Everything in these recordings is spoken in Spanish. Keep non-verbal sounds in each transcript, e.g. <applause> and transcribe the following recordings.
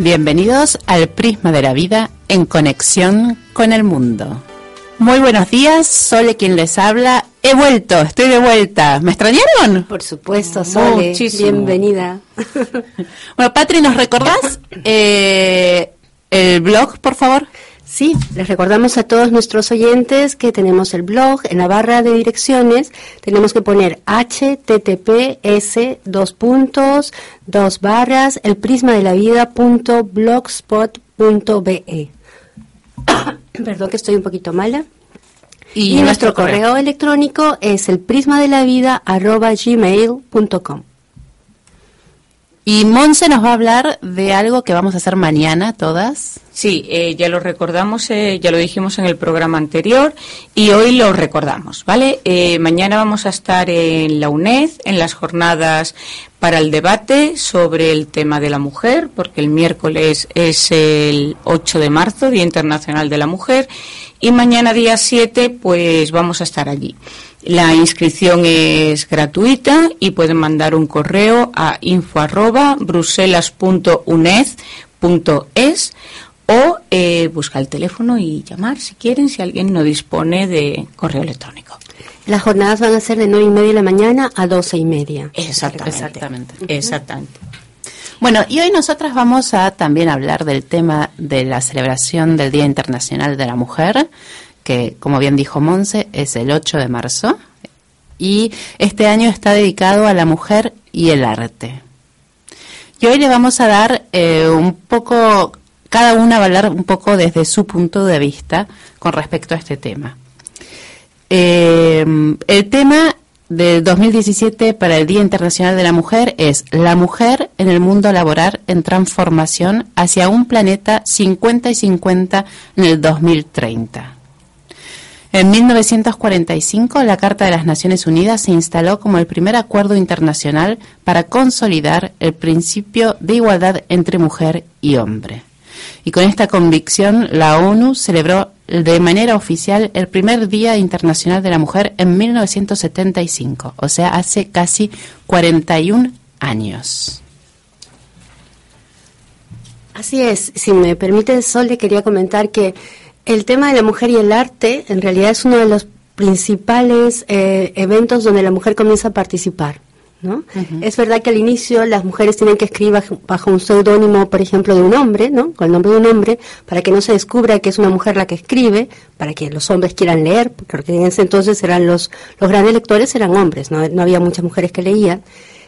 Bienvenidos al Prisma de la Vida en conexión con el mundo. Muy buenos días, Sole quien les habla. He vuelto, estoy de vuelta. ¿Me extrañaron? Por supuesto, Sole. Muchísimo. Bienvenida. Bueno, Patri, ¿nos recordás <laughs> eh, el blog, por favor? Sí, les recordamos a todos nuestros oyentes que tenemos el blog en la barra de direcciones. Tenemos que poner https dos puntos, dos barras, el prisma de la vida punto blogspot.be. <coughs> Perdón que estoy un poquito mala. Y, nuestro correo electrónico es el prisma de la vida arroba gmail.com. Y Monse nos va a hablar de algo que vamos a hacer mañana todas. Sí, eh, ya lo recordamos, eh, ya lo dijimos en el programa anterior y hoy lo recordamos, ¿vale? Eh, mañana vamos a estar en la UNED, en las jornadas para el debate sobre el tema de la mujer, porque el miércoles es el 8 de marzo, Día Internacional de la Mujer, y mañana día 7 pues vamos a estar allí. La inscripción es gratuita y pueden mandar un correo a info arroba bruselas.uned.es o eh, buscar el teléfono y llamar si quieren, si alguien no dispone de correo electrónico. Las jornadas van a ser de 9 y media de la mañana a 12 y media. Exactamente. Exactamente. Exactamente. Bueno, y hoy nosotras vamos a también hablar del tema de la celebración del Día Internacional de la Mujer, que como bien dijo Monse, es el 8 de marzo, y este año está dedicado a la mujer y el arte. Y hoy le vamos a dar eh, un poco, cada una va a hablar un poco desde su punto de vista con respecto a este tema. Eh, el tema del 2017 para el Día Internacional de la Mujer es La mujer en el mundo laboral en transformación hacia un planeta 50 y 50 en el 2030. En 1945, la Carta de las Naciones Unidas se instaló como el primer acuerdo internacional para consolidar el principio de igualdad entre mujer y hombre. Y con esta convicción, la ONU celebró de manera oficial el primer Día Internacional de la Mujer en 1975, o sea, hace casi 41 años. Así es, si me permite, Sol, le quería comentar que el tema de la mujer y el arte en realidad es uno de los principales eh, eventos donde la mujer comienza a participar. ¿No? Es verdad que al inicio las mujeres tienen que escribir bajo, bajo un seudónimo, por ejemplo, de un hombre, ¿no? con el nombre de un hombre, para que no se descubra que es una mujer la que escribe, para que los hombres quieran leer, porque en ese entonces eran los, los grandes lectores eran hombres, ¿no? no había muchas mujeres que leían.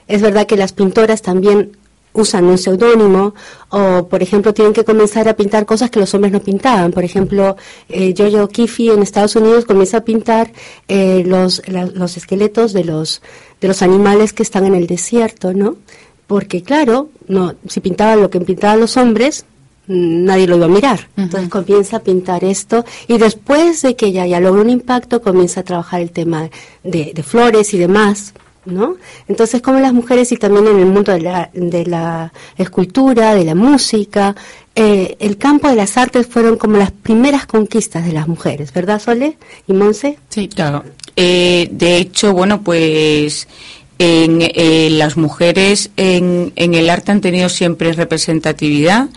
Es verdad que las pintoras también usan un seudónimo o, por ejemplo, tienen que comenzar a pintar cosas que los hombres no pintaban. Por ejemplo, eh, Jojo Kiffy en Estados Unidos comienza a pintar eh, los, la- los esqueletos de los, de los animales que están en el desierto, ¿no? Porque, claro, no, si pintaban lo que pintaban los hombres, mm, nadie lo iba a mirar. Entonces comienza a pintar esto y después de que ella ya logra un impacto, comienza a trabajar el tema de, de flores y demás. ¿No? Entonces, como las mujeres y también en el mundo de la, de la escultura, de la música, eh, el campo de las artes fueron como las primeras conquistas de las mujeres, ¿verdad, Sole y Monse? Sí, claro. Eh, de hecho, bueno, pues en, eh, las mujeres en, en el arte han tenido siempre representatividad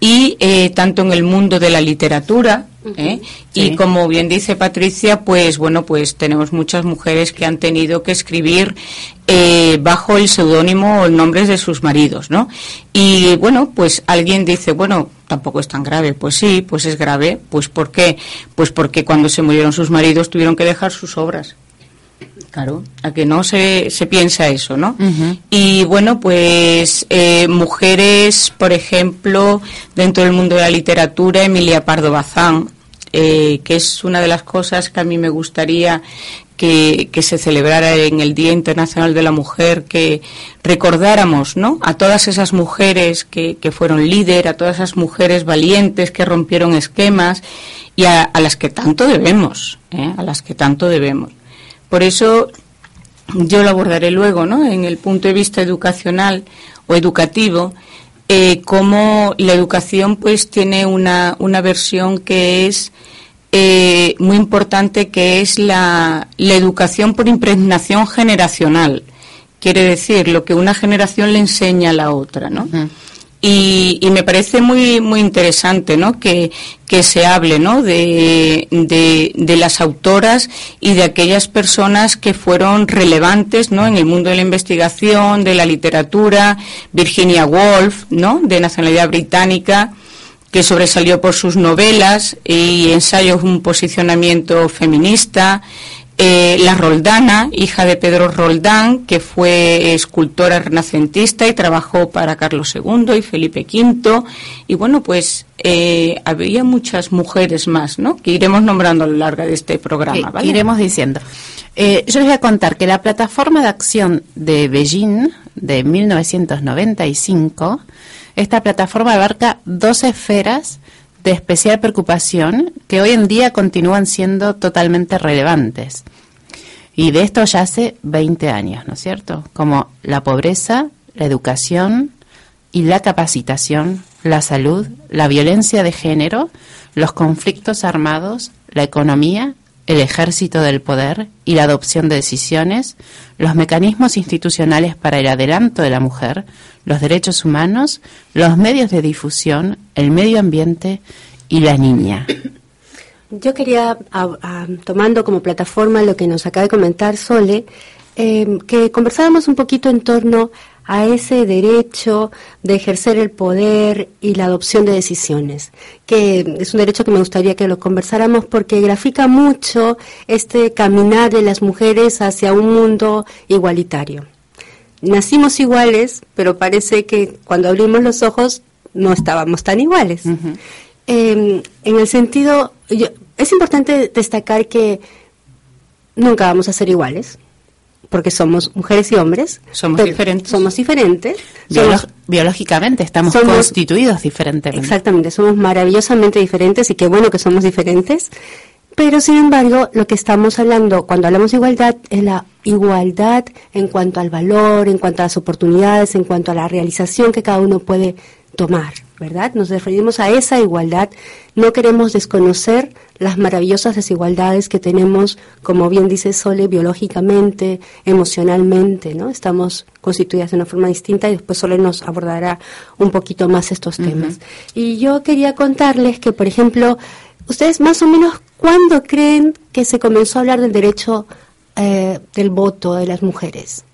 y eh, tanto en el mundo de la literatura ¿eh? Sí. y como bien dice Patricia, pues bueno, pues tenemos muchas mujeres que han tenido que escribir eh, bajo el seudónimo o el nombre de sus maridos, ¿no? Y bueno, pues alguien dice, bueno, tampoco es tan grave. Pues sí, pues es grave. Pues ¿por qué? Pues porque cuando se murieron sus maridos tuvieron que dejar sus obras. Claro, a que no se, se piensa eso, ¿no? Y bueno, pues eh, mujeres, por ejemplo, dentro del mundo de la literatura, Emilia Pardo Bazán, eh, que es una de las cosas que a mí me gustaría que, que, se celebrara en el Día Internacional de la Mujer, que recordáramos ¿no? a todas esas mujeres que, que fueron líder, a todas esas mujeres valientes que rompieron esquemas y a, a las que tanto debemos, ¿eh? a las que tanto debemos. Por eso yo lo abordaré luego, ¿no? En el punto de vista educacional o educativo, eh, cómo la educación pues tiene una, una versión que es eh, muy importante, que es la, la educación por impregnación generacional. Quiere decir, lo que una generación le enseña a la otra, ¿no? Y, y, me parece muy muy interesante ¿no? que, que se hable ¿no? de, de, de, las autoras y de aquellas personas que fueron relevantes ¿no? en el mundo de la investigación, de la literatura, Virginia Woolf, ¿no? de nacionalidad británica, que sobresalió por sus novelas y ensayos un posicionamiento feminista, eh, la Roldana, hija de Pedro Roldán, que fue escultora renacentista y trabajó para Carlos II y Felipe V. Y bueno, pues eh, había muchas mujeres más, ¿no? Que iremos nombrando a lo largo de este programa, ¿vale? Iremos diciendo. Eh, yo les voy a contar que la plataforma de acción de Beijing de 1995, esta plataforma abarca dos esferas de especial preocupación que hoy en día continúan siendo totalmente relevantes. Y de esto ya hace 20 años, ¿no es cierto? Como la pobreza, la educación y la capacitación, la salud, la violencia de género, los conflictos armados, la economía, el ejército del poder y la adopción de decisiones, los mecanismos institucionales para el adelanto de la mujer, los derechos humanos, los medios de difusión, el medio ambiente y la niña. Yo quería, tomando como plataforma lo que nos acaba de comentar Sole, eh, que conversáramos un poquito en torno a ese derecho de ejercer el poder y la adopción de decisiones, que es un derecho que me gustaría que lo conversáramos porque grafica mucho este caminar de las mujeres hacia un mundo igualitario. Nacimos iguales, pero parece que cuando abrimos los ojos no estábamos tan iguales. Uh -huh. eh, en el sentido, yo, es importante destacar que nunca vamos a ser iguales porque somos mujeres y hombres. Somos diferentes. Somos diferentes. Biolo somos, biológicamente estamos somos, constituidos diferentemente. Exactamente, somos maravillosamente diferentes y qué bueno que somos diferentes. Pero sin embargo, lo que estamos hablando cuando hablamos de igualdad es la igualdad en cuanto al valor, en cuanto a las oportunidades, en cuanto a la realización que cada uno puede tomar, ¿verdad? Nos referimos a esa igualdad. No queremos desconocer las maravillosas desigualdades que tenemos, como bien dice Sole, biológicamente, emocionalmente, ¿no? Estamos constituidas de una forma distinta y después Sole nos abordará un poquito más estos temas. Uh -huh. Y yo quería contarles que, por ejemplo, ustedes más o menos, ¿cuándo creen que se comenzó a hablar del derecho eh, del voto de las mujeres?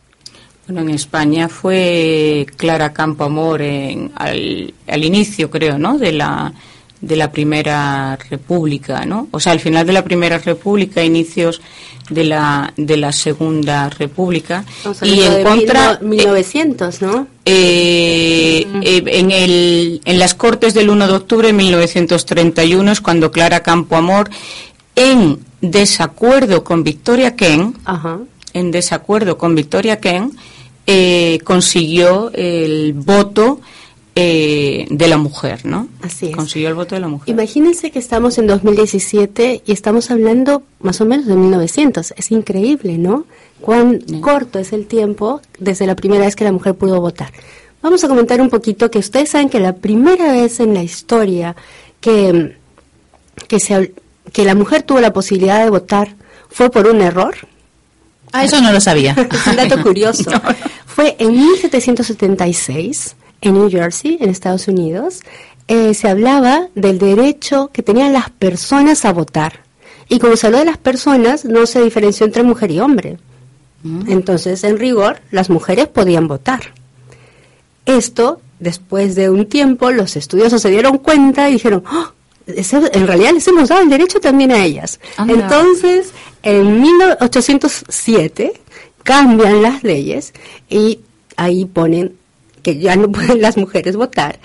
Bueno, en España fue Clara Campoamor en, al, al inicio, creo, ¿no? De la de la primera república, ¿no? O sea, al final de la primera república, inicios de la de la segunda república y en contra 1900, ¿no? Eh, eh, en el en las Cortes del 1 de octubre de 1931 es cuando Clara Campoamor en desacuerdo con Victoria Ken, Ajá. en desacuerdo con Victoria Ken, eh, consiguió el voto eh, de la mujer, ¿no? Así es. Consiguió el voto de la mujer. Imagínense que estamos en 2017 y estamos hablando más o menos de 1900. Es increíble, ¿no? Cuán sí. corto es el tiempo desde la primera vez que la mujer pudo votar. Vamos a comentar un poquito que ustedes saben que la primera vez en la historia que, que, se, que la mujer tuvo la posibilidad de votar fue por un error. Ah, eso no lo sabía. <laughs> es un dato <laughs> curioso. no. Fue en 1776 en New Jersey, en Estados Unidos, eh, se hablaba del derecho que tenían las personas a votar. Y como se habló de las personas, no se diferenció entre mujer y hombre. Mm. Entonces, en rigor, las mujeres podían votar. Esto, después de un tiempo, los estudiosos se dieron cuenta y dijeron, oh, en realidad les hemos dado el derecho también a ellas. Ah, Entonces, en 1807 cambian las leyes y ahí ponen que ya no <laughs> pueden las mujeres votar,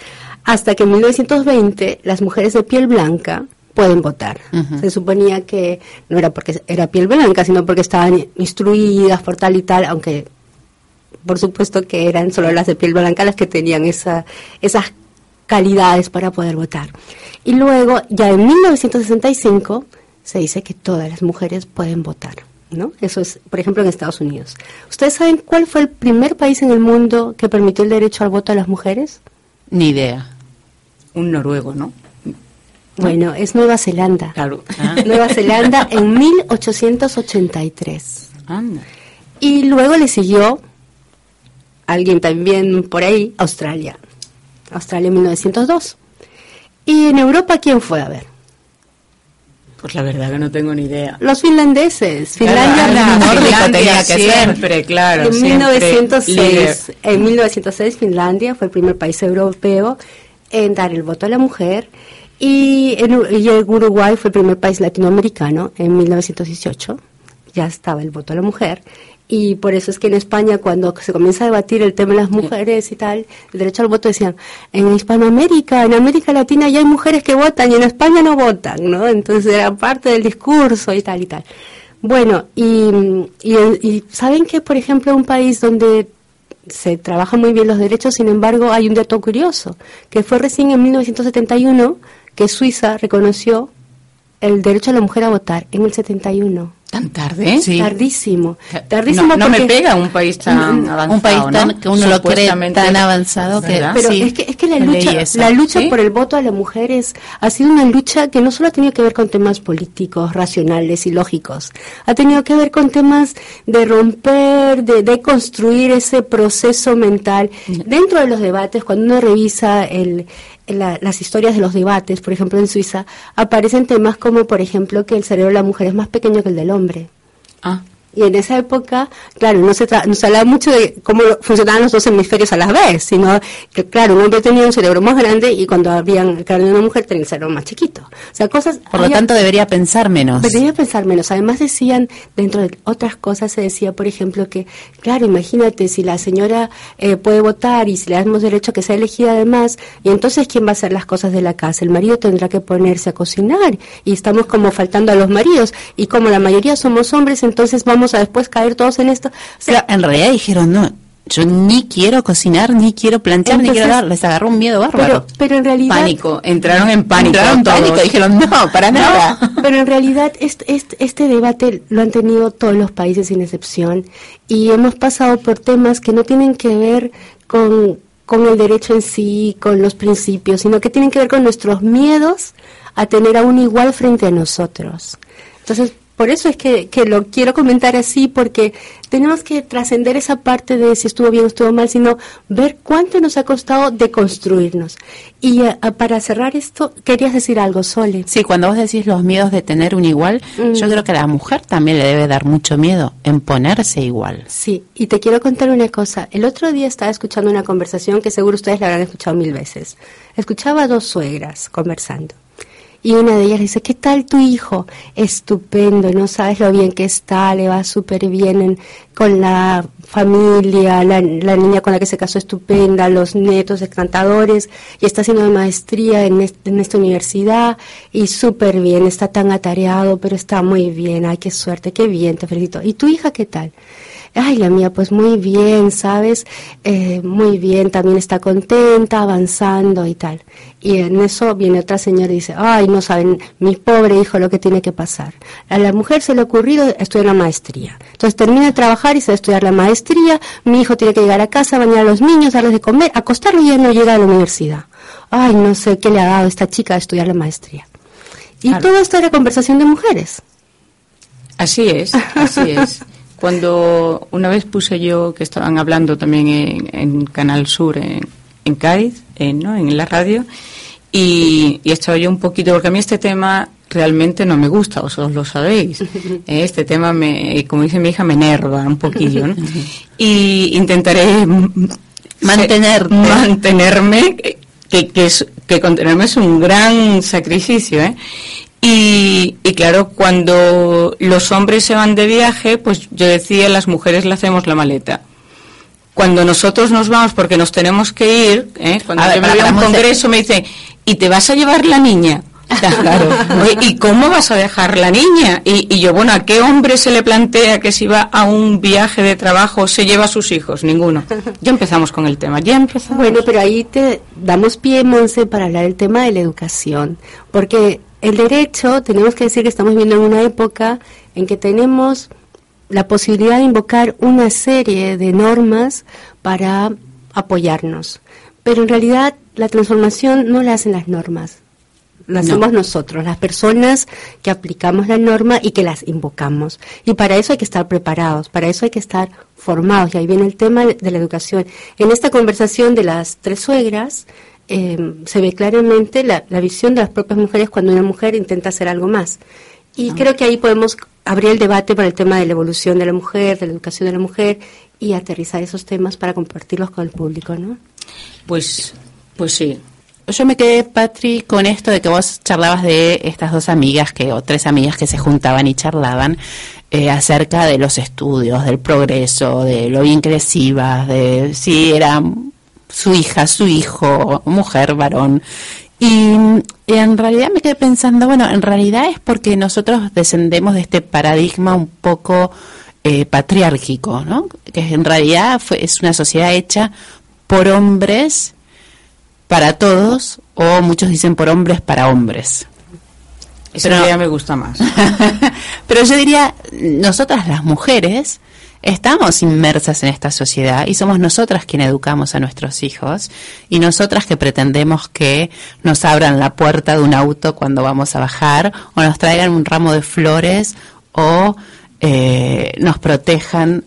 hasta que en 1920 las mujeres de piel blanca pueden votar. Se suponía que no era porque era piel blanca, sino porque estaban instruidas por tal y tal, aunque por supuesto que eran solo las de piel blanca las que tenían esa, esas calidades para poder votar. Y luego, ya en 1965, se dice que todas las mujeres pueden votar. ¿no? Eso es, por ejemplo, en Estados Unidos. ¿Ustedes saben cuál fue el primer país en el mundo que permitió el derecho al voto a las mujeres? Ni idea. Un noruego, ¿no? Bueno, es Nueva Zelanda. Claro. <laughs> Nueva Zelanda en 1883. Anda. Y luego le siguió alguien también por ahí, Australia. Australia en 1902. ¿Y en Europa quién fue? A ver. Pues la verdad que no tengo ni idea. Los finlandeses. Finlandia, Finlandia, Finlandia, tenía que ser. siempre, claro. en siempre 1906, líder. en 1906 Finlandia fue el primer país europeo en dar el voto a la mujer y, en, y el Uruguay fue el primer país latinoamericano en 1918 ya estaba el voto a la mujer y por eso es que en España cuando se comienza a debatir el tema de las mujeres y tal, el derecho al voto decían, en Hispanoamérica, en América Latina ya hay mujeres que votan y en España no votan, ¿no? Entonces era parte del discurso y tal y tal. Bueno, y, y, y saben que, por ejemplo, un país donde se trabajan muy bien los derechos, sin embargo, hay un dato curioso, que fue recién en 1971 que Suiza reconoció el derecho a la mujer a votar, en el 71. ¿Tan tarde? Sí. Tardísimo. Tardísimo No, no me pega un país tan avanzado, un país tan ¿no? que uno lo cree tan avanzado que ¿Verdad? Pero sí, es que es que la lucha la lucha ¿Sí? por el voto a las mujeres ha sido una lucha que no solo ha tenido que ver con temas políticos, racionales y lógicos, ha tenido que ver con temas de romper, de, de construir ese proceso mental dentro de los debates. Cuando uno revisa el, la- las historias de los debates, por ejemplo en Suiza, aparecen temas como, por ejemplo, que el cerebro de la mujer es más pequeño que el del hombre. Ah, Y en esa época, claro, no se, tra- no se hablaba mucho de cómo funcionaban los dos hemisferios a la vez, sino que, claro, un hombre tenía un cerebro más grande y cuando habían el cráneo de una mujer tenía el cerebro más chiquito. O sea, cosas... Por lo tanto, debería pensar menos. Debería pensar menos. Además decían, dentro de otras cosas, se decía, por ejemplo, que, claro, imagínate, si la señora eh, puede votar y si le damos derecho a que sea elegida además, y entonces, ¿quién va a hacer las cosas de la casa? El marido tendrá que ponerse a cocinar y estamos como faltando a los maridos. Y como la mayoría somos hombres, entonces vamos a después caer todos en esto. O sea, Pero en realidad dijeron, no, yo ni quiero cocinar, ni quiero planchar, ni quiero dar. Les agarró un miedo bárbaro. pero, pero en realidad... pánico. Entraron en pánico. Entraron en todos. pánico, dijeron, no, para nada. Pero en realidad este, este, este debate lo han tenido todos los países sin excepción y hemos pasado por temas que no tienen que ver con, con el derecho en sí, con los principios, sino que tienen que ver con nuestros miedos a tener a un igual frente a nosotros. Entonces, por eso es que, que lo quiero comentar así, porque tenemos que trascender esa parte de si estuvo bien o estuvo mal, sino ver cuánto nos ha costado deconstruirnos. Y eh, para cerrar esto, querías decir algo, Sole. Sí, cuando vos decís los miedos de tener un igual, Mm. yo creo que a la mujer también le debe dar mucho miedo en ponerse igual. Sí, y te quiero contar una cosa. El otro día estaba escuchando una conversación que seguro ustedes la habrán escuchado mil veces. Escuchaba a dos suegras conversando. Y una de ellas dice, ¿qué tal tu hijo? Estupendo, no sabes lo bien que está, le va súper bien en- con la familia, la, niña con la que se casó estupenda, los netos encantadores, y está haciendo maestría en, en esta universidad, y súper bien, está tan atareado, pero está muy bien, ay, qué suerte, qué bien, te felicito. ¿Y tu hija qué tal? Ay, la mía, pues muy bien, ¿sabes? Eh, muy bien, también está contenta, avanzando y tal. Y en eso viene otra señora y dice, ay, no saben, mi pobre hijo lo que tiene que pasar. A la mujer se le ha ocurrido estudiar la maestría. Entonces termina de trabajar y se va a estudiar la maestría, mi hijo tiene que llegar a casa, bañar a los niños, darles de comer, acostarlo y ya no llega a la universidad. Ay, no sé qué le ha dado a esta chica a estudiar la maestría. Y Claro. todo esto era conversación de mujeres. Así es, así es. <laughs> Cuando una vez puse yo, que estaban hablando también en, en Canal Sur, en, en Cádiz, en, ¿no? en la radio, y, y estaba yo un poquito, porque a mí este tema realmente no me gusta, vosotros lo sabéis. <laughs> Eh, Este tema, me, como dice mi hija, me enerva un poquillo. ¿no? <laughs> Y intentaré Mantenerte. <laughs> mantenerme, que, que, es, que contenerme es un gran sacrificio, ¿eh? Y, y claro, cuando los hombres se van de viaje, pues yo decía, las mujeres le hacemos la maleta. Cuando nosotros nos vamos, porque nos tenemos que ir, ¿eh? cuando A ver, yo me para- voy a un para Monse- congreso me dice, ¿y te vas a llevar la niña? <laughs> Claro. ¿Y cómo vas a dejar la niña? Y, yo, bueno, ¿a qué hombre se le plantea que si va a un viaje de trabajo se lleva a sus hijos? Ninguno. Ya empezamos con el tema, ya empezamos. Bueno, pero ahí te damos pie, Monse, para hablar del tema de la educación. Porque el derecho, tenemos que decir que estamos viviendo en una época en que tenemos la posibilidad de invocar una serie de normas para apoyarnos. Pero en realidad la transformación no la hacen las normas, la hacemos nosotros, las personas que aplicamos la norma y que las invocamos. Y para eso hay que estar preparados, para eso hay que estar formados. Y ahí viene el tema de la educación. En esta conversación de las tres suegras, eh, se ve claramente la, visión de las propias mujeres cuando una mujer intenta hacer algo más. Y ah. creo que ahí podemos abrir el debate para el tema de la evolución de la mujer, de la educación de la mujer y aterrizar esos temas para compartirlos con el público, ¿no? Pues, pues sí. Yo me quedé, Patri, con esto de que vos charlabas de estas dos amigas que, o tres amigas que se juntaban y charlaban eh, acerca de los estudios, del progreso, de lo bien que de si era su hija, su hijo, mujer, varón. Y, en realidad me quedé pensando, bueno, en realidad es porque nosotros descendemos de este paradigma un poco eh, patriárquico, ¿no? Que en realidad fue, es una sociedad hecha por hombres para todos o muchos dicen por hombres para hombres. Esa idea me gusta más. <laughs> pero yo diría, nosotras las mujeres estamos inmersas en esta sociedad y somos nosotras quienes educamos a nuestros hijos y nosotras que pretendemos que nos abran la puerta de un auto cuando vamos a bajar o nos traigan un ramo de flores o eh, nos protejan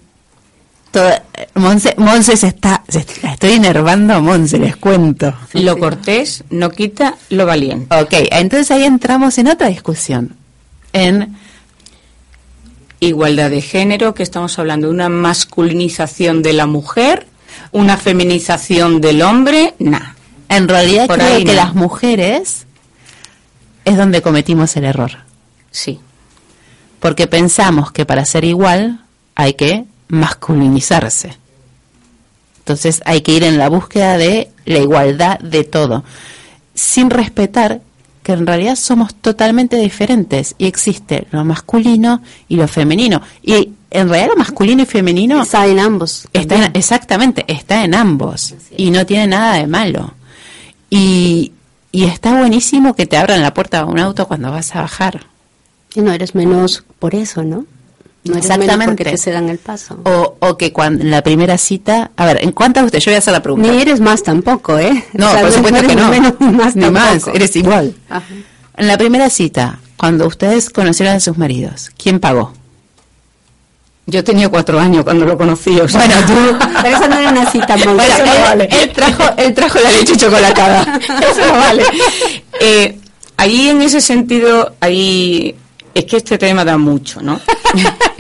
Monse, Monse se está, estoy enervando a Monse, les cuento. Lo cortés no quita lo valiente. Ok, entonces ahí entramos en otra discusión, en igualdad de género, que estamos hablando de una masculinización de la mujer, una feminización del hombre, nada. En realidad creo que las mujeres es donde cometimos el error. Sí. Porque pensamos que para ser igual hay que masculinizarse. Entonces hay que ir en la búsqueda de la igualdad de todo, sin respetar que en realidad somos totalmente diferentes y existe lo masculino y lo femenino. Y en realidad lo masculino y femenino está en ambos. Está exactamente, está en ambos y no tiene nada de malo. Y, y está buenísimo que te abran la puerta a un auto cuando vas a bajar. Y no eres menos por eso, ¿no? No Exactamente. Porque se dan el paso. O, o que cuando en la primera cita, a ver, ¿en cuántas usted? Yo voy a hacer la pregunta. Ni eres más tampoco, ¿eh? No, por supuesto que no. ni más, eres igual. En la primera cita, cuando ustedes conocieron a sus maridos, ¿quién pagó? Yo tenía cuatro años cuando lo conocí. O sea. Bueno, tú. <laughs> Pero eso no era una cita, bueno, eso no vale. Él trajo, él trajo la leche chocolatada. <laughs> eso no vale. Eh, ahí en ese sentido, ahí es que este tema da mucho, ¿no?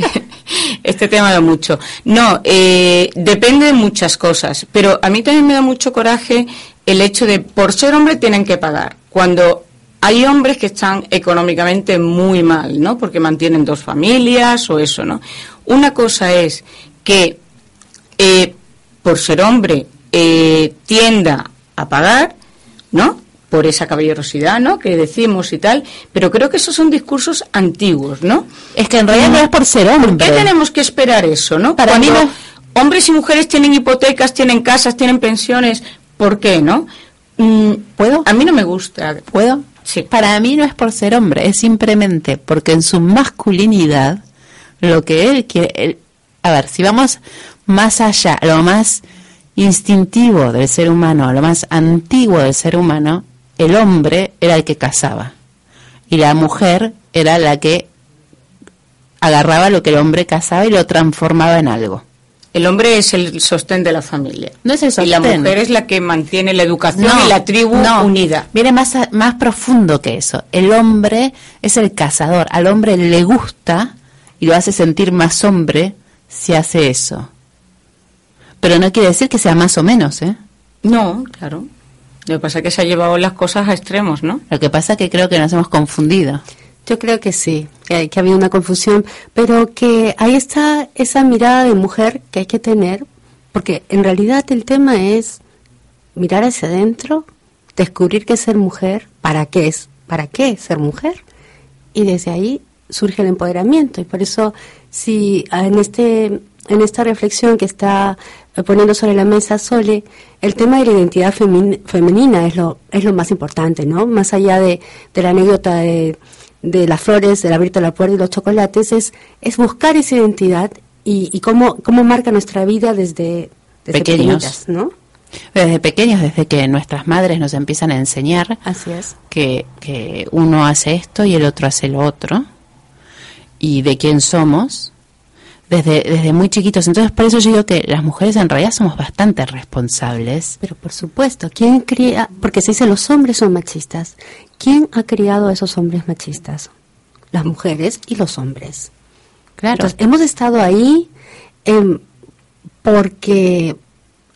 <laughs> este tema da mucho. No, eh, depende de muchas cosas, pero a mí también me da mucho coraje el hecho de por ser hombre tienen que pagar. Cuando hay hombres que están económicamente muy mal, ¿no? Porque mantienen dos familias o eso, ¿no? Una cosa es que eh, por ser hombre eh, tienda a pagar, ¿no? Por esa caballerosidad, ¿no? Que decimos y tal, pero creo que esos son discursos antiguos, ¿no? Es que en realidad no es por ser hombre. ¿Por qué tenemos que esperar eso, no? Para mí hombres y mujeres tienen hipotecas, tienen casas, tienen pensiones, ¿por qué, no? Mm, ¿Puedo? A mí no me gusta. ¿Puedo? Sí. Para mí no es por ser hombre, es simplemente porque en su masculinidad lo que él quiere, a ver, si vamos más allá, lo más instintivo del ser humano, lo más antiguo del ser humano, el hombre era el que cazaba y la mujer era la que agarraba lo que el hombre cazaba y lo transformaba en algo. El hombre es el sostén de la familia. No es el sostén. Y la mujer es la que mantiene la educación y la tribu unida. Viene más, más profundo que eso. El hombre es el cazador. Al hombre le gusta y lo hace sentir más hombre si hace eso. Pero no quiere decir que sea más o menos, ¿eh? No, claro. Lo que pasa es que se ha llevado las cosas a extremos, ¿no? Lo que pasa es que creo que nos hemos confundido. Yo creo que sí, que, que ha habido una confusión, pero que ahí está esa mirada de mujer que hay que tener, porque en realidad el tema es mirar hacia adentro, descubrir qué es ser mujer, para qué es ¿para qué ser mujer? Y desde ahí surge el empoderamiento y por eso si en este en esta reflexión que está poniendo sobre la mesa Sole, el tema de la identidad femenina es lo, es lo más importante, ¿no? Más allá de, la anécdota de, las flores, del abrirte la puerta y los chocolates, es, es buscar esa identidad y, y cómo, cómo marca nuestra vida desde, pequeños, ¿no? Desde pequeños, desde que nuestras madres nos empiezan a enseñar Así es. Que, que uno hace esto y el otro hace lo otro, y de quién somos, desde, desde muy chiquitos. Entonces, por eso yo digo que las mujeres en realidad somos bastante responsables. Pero por supuesto, ¿quién cría? Porque se dice los hombres son machistas. ¿Quién ha criado a esos hombres machistas? Las mujeres y los hombres. Claro. Entonces, hemos estado ahí em, porque,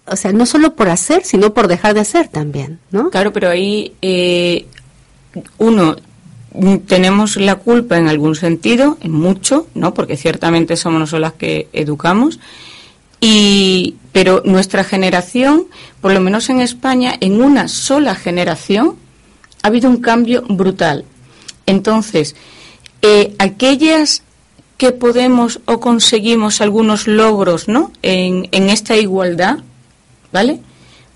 o sea, no solo por hacer, sino por dejar de hacer también, ¿no? Claro, pero ahí eh, uno tenemos la culpa en algún sentido, en mucho, ¿no? Porque ciertamente somos nosotros las que educamos. Y, pero nuestra generación, por lo menos en España, en una sola generación, ha habido un cambio brutal. Entonces, eh, aquellas que podemos o conseguimos algunos logros, ¿no? En, en esta igualdad, ¿vale?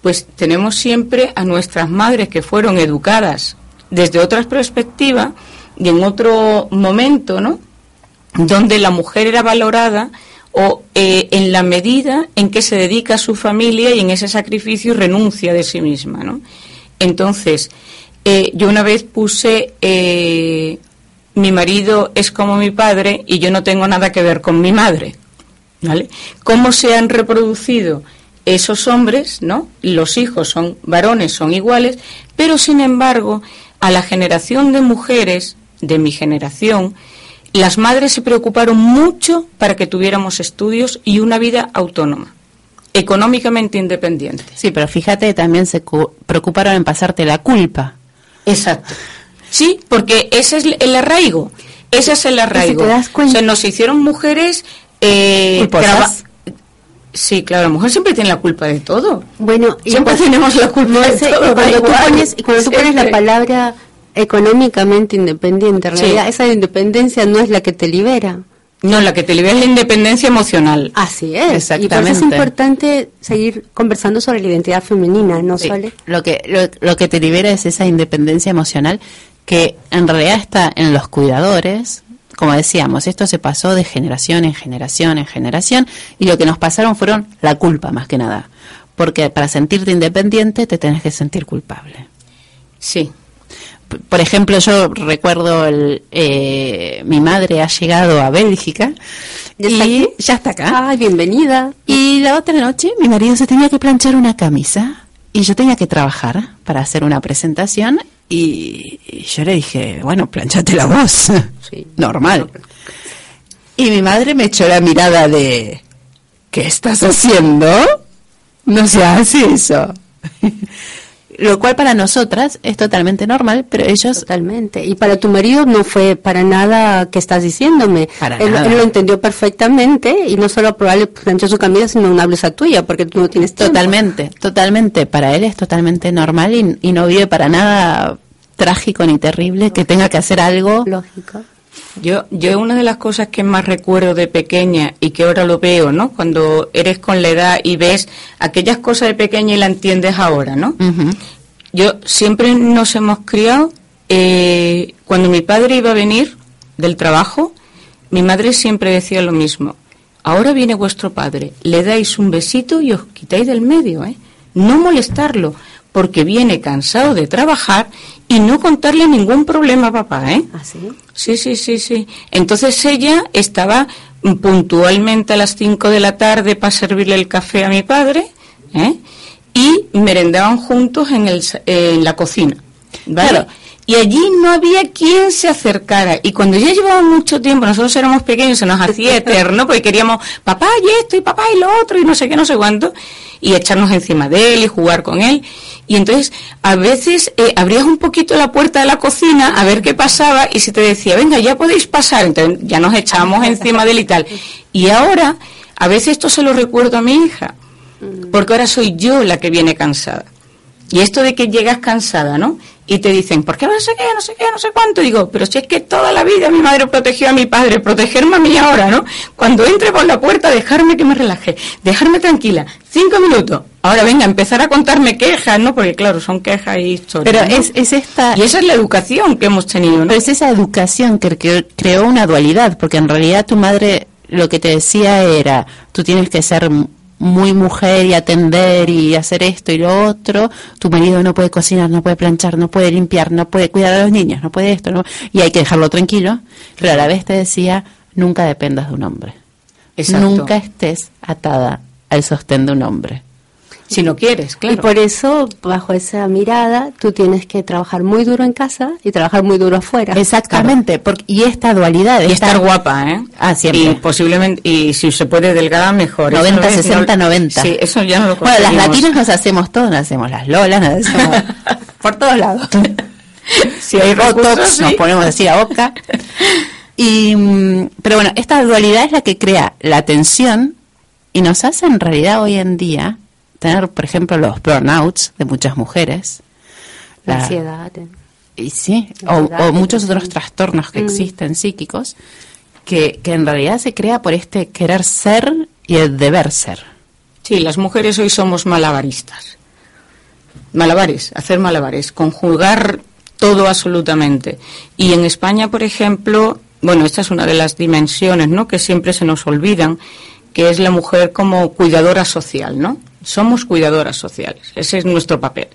Pues tenemos siempre a nuestras madres que fueron educadas desde otra perspectiva y en otro momento, ¿no? Donde la mujer era valorada o eh, en la medida en que se dedica a su familia y en ese sacrificio renuncia de sí misma, ¿no? Entonces, eh, yo una vez puse eh, mi marido es como mi padre y yo no tengo nada que ver con mi madre, ¿vale? ¿Cómo se han reproducido esos hombres, ¿no? Los hijos son varones, son iguales, pero sin embargo a la generación de mujeres de mi generación, las madres se preocuparon mucho para que tuviéramos estudios y una vida autónoma, económicamente independiente. Sí, pero fíjate, también se preocuparon en pasarte la culpa. Exacto. Sí, porque ese es el arraigo. Ese es el arraigo. Se nos hicieron mujeres eh, Sí, claro, la mujer siempre tiene la culpa de todo. Bueno, siempre tenemos la culpa de todo. Y cuando, tú pones, y cuando tú pones la palabra económicamente independiente, en realidad esa independencia no es la que te libera. No, la que te libera es la independencia emocional. Así es. Exactamente. Y por eso es importante seguir conversando sobre la identidad femenina, ¿no, sí. Lo que, lo, lo que te libera es esa independencia emocional que en realidad está en los cuidadores, como decíamos, esto se pasó de generación en generación en generación y lo que nos pasaron fueron la culpa más que nada. Porque para sentirte independiente te tenés que sentir culpable. Sí. Por ejemplo, yo recuerdo el, eh, mi madre ha llegado a Bélgica y ya está acá. Ay, bienvenida. Y la otra noche mi marido se tenía que planchar una camisa y yo tenía que trabajar para hacer una presentación y, yo le dije, bueno, planchate la voz, <laughs> normal. Y mi madre me echó la mirada de, ¿qué estás haciendo? No se hace eso. <laughs> Lo cual para nosotras es totalmente normal, pero ellos... Totalmente. Y para tu marido no fue para nada que estás diciéndome. Para él, nada. él, lo entendió perfectamente y no solo probable planchó su camisa, sino una blusa tuya, porque tú no tienes tiempo. Totalmente, totalmente. Para él es totalmente normal y, y no vive para nada trágico ni terrible que tenga que hacer algo. Lógico. Yo, yo una de las cosas que más recuerdo de pequeña y que ahora lo veo, ¿no? Cuando eres con la edad y ves aquellas cosas de pequeña y la entiendes ahora, ¿no? Yo siempre nos hemos criado, eh, cuando mi padre iba a venir del trabajo, mi madre siempre decía lo mismo. Ahora viene vuestro padre, le dais un besito y os quitáis del medio, ¿eh? No molestarlo, porque viene cansado de trabajar y no contarle ningún problema a papá, ¿eh? ¿Ah, sí? Sí, sí, sí, sí. Entonces ella estaba puntualmente a las 5 de la tarde para servirle el café a mi padre, ¿eh? Y merendaban juntos en, el, en la cocina, ¿vale? Claro. Y allí no había quien se acercara. Y cuando ya llevaba mucho tiempo, nosotros éramos pequeños, se nos hacía <laughs> eterno, porque queríamos papá y esto, y papá y lo otro, y no sé qué, no sé cuánto, y echarnos encima de él y jugar con él. Y entonces, a veces eh, abrías un poquito la puerta de la cocina a ver qué pasaba, y se te decía, venga, ya podéis pasar. Entonces, ya nos echábamos <laughs> encima de él y tal. Y ahora, a veces esto se lo recuerdo a mi hija, porque ahora soy yo la que viene cansada. Y esto de que llegas cansada, ¿no? Y te dicen, ¿por qué no sé qué, no sé qué, no sé cuánto? Digo, pero si es que toda la vida mi madre protegió a mi padre, protegerme a mí ahora, ¿no? Cuando entre por la puerta, dejarme que me relaje, dejarme tranquila, cinco minutos. Ahora venga, empezar a contarme quejas, ¿no? Porque claro, son quejas y historias. Pero es, es esta... Y esa es la educación que hemos tenido, ¿no? Pero es esa educación que creó, creó una dualidad, porque en realidad tu madre lo que te decía era, tú tienes que ser muy mujer y atender y hacer esto y lo otro, tu marido no puede cocinar, no puede planchar, no puede limpiar, no puede cuidar a los niños, no puede esto, ¿no? y hay que dejarlo tranquilo, pero a la vez te decía, nunca dependas de un hombre. Exacto. Nunca estés atada al sostén de un hombre. Si no quieres, claro. Y por eso, bajo esa mirada, tú tienes que trabajar muy duro en casa y trabajar muy duro afuera. Exactamente, porque, y esta dualidad. Y esta- estar guapa, ¿eh? Ah, siempre. Y posiblemente, y si se puede delgada, mejor. 90, Eso no es- 60, no- 90. Sí, eso ya no lo Bueno, las latinas nos hacemos todo, nos hacemos las lolas, nos hacemos <laughs> por todos lados. <laughs> Si hay Botox, sí. nos ponemos así a boca. Y, mm, pero bueno, esta dualidad es la que crea la tensión y nos hace en realidad hoy en día tener, por ejemplo, los burnouts de muchas mujeres. La La- ansiedad. eh. y sí, La o, muchos otros trastornos que Mm. existen psíquicos, que, que en realidad se crea por este querer ser y el deber ser. Sí, las mujeres hoy somos malabaristas. Malabares, hacer malabares, conjugar todo absolutamente. Y en España, por ejemplo, bueno, esta es una de las dimensiones, ¿no? Que siempre se nos olvidan, que es la mujer como cuidadora social, ¿no? Somos cuidadoras sociales, ese es nuestro papel.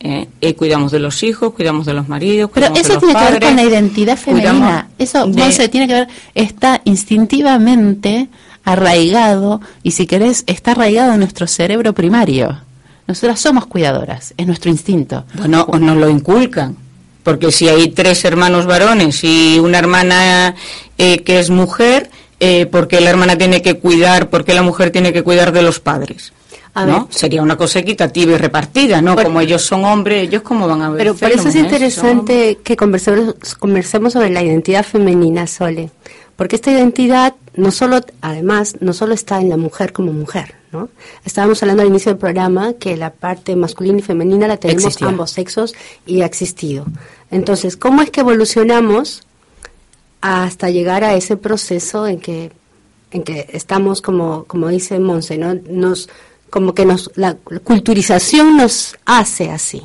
¿eh? Cuidamos de los hijos, cuidamos de los maridos, Pero de eso los tiene que ver con la identidad femenina. Eso, de- Monse, tiene que ver, está instintivamente arraigado y si querés, está arraigado en nuestro cerebro primario. Nosotras somos cuidadoras, es nuestro instinto. Bueno, o nos lo inculcan. Porque si hay tres hermanos varones y una hermana eh, que es mujer, eh, ¿por qué la hermana tiene que cuidar, por qué la mujer tiene que cuidar de los padres? A ¿No? ver. Sería una cosa equitativa y repartida, ¿no? Por- como ellos son hombres, ellos cómo van a ver. Pero por eso es interesante que conversemos, conversemos sobre la identidad femenina, Sole. Porque esta identidad no solo, además, no solo está en la mujer como mujer, ¿no? Estábamos hablando al inicio del programa que la parte masculina y femenina la tenemos Existía. ambos sexos y ha existido. Entonces, ¿cómo es que evolucionamos hasta llegar a ese proceso en que en que estamos como como dice Monse, ¿no? Nos como que nos la culturización nos hace así.